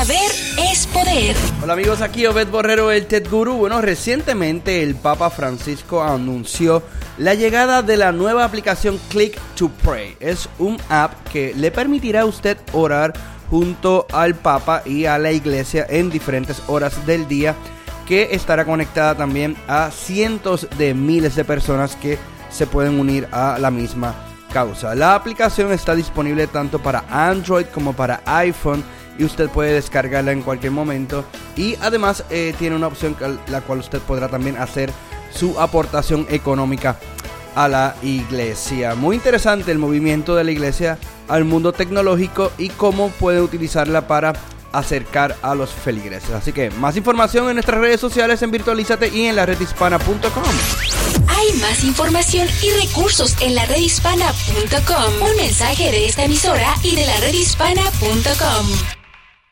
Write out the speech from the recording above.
Saber es poder. Hola amigos, aquí Obed Borrero, el TED Guru. Bueno, recientemente el Papa Francisco anunció la llegada de la nueva aplicación Click to Pray. Es un app que le permitirá a usted orar junto al Papa y a la iglesia en diferentes horas del día que estará conectada también a cientos de miles de personas que se pueden unir a la misma causa. La aplicación está disponible tanto para Android como para iPhone y usted puede descargarla en cualquier momento y además eh, tiene una opción la cual usted podrá también hacer su aportación económica a la iglesia. Muy interesante el movimiento de la iglesia al mundo tecnológico y cómo puede utilizarla para acercar a los feligreses. Así que más información en nuestras redes sociales en Virtualízate y en la redhispana.com. Hay más información y recursos en la redhispana.com. Un mensaje de esta emisora y de la redhispana.com.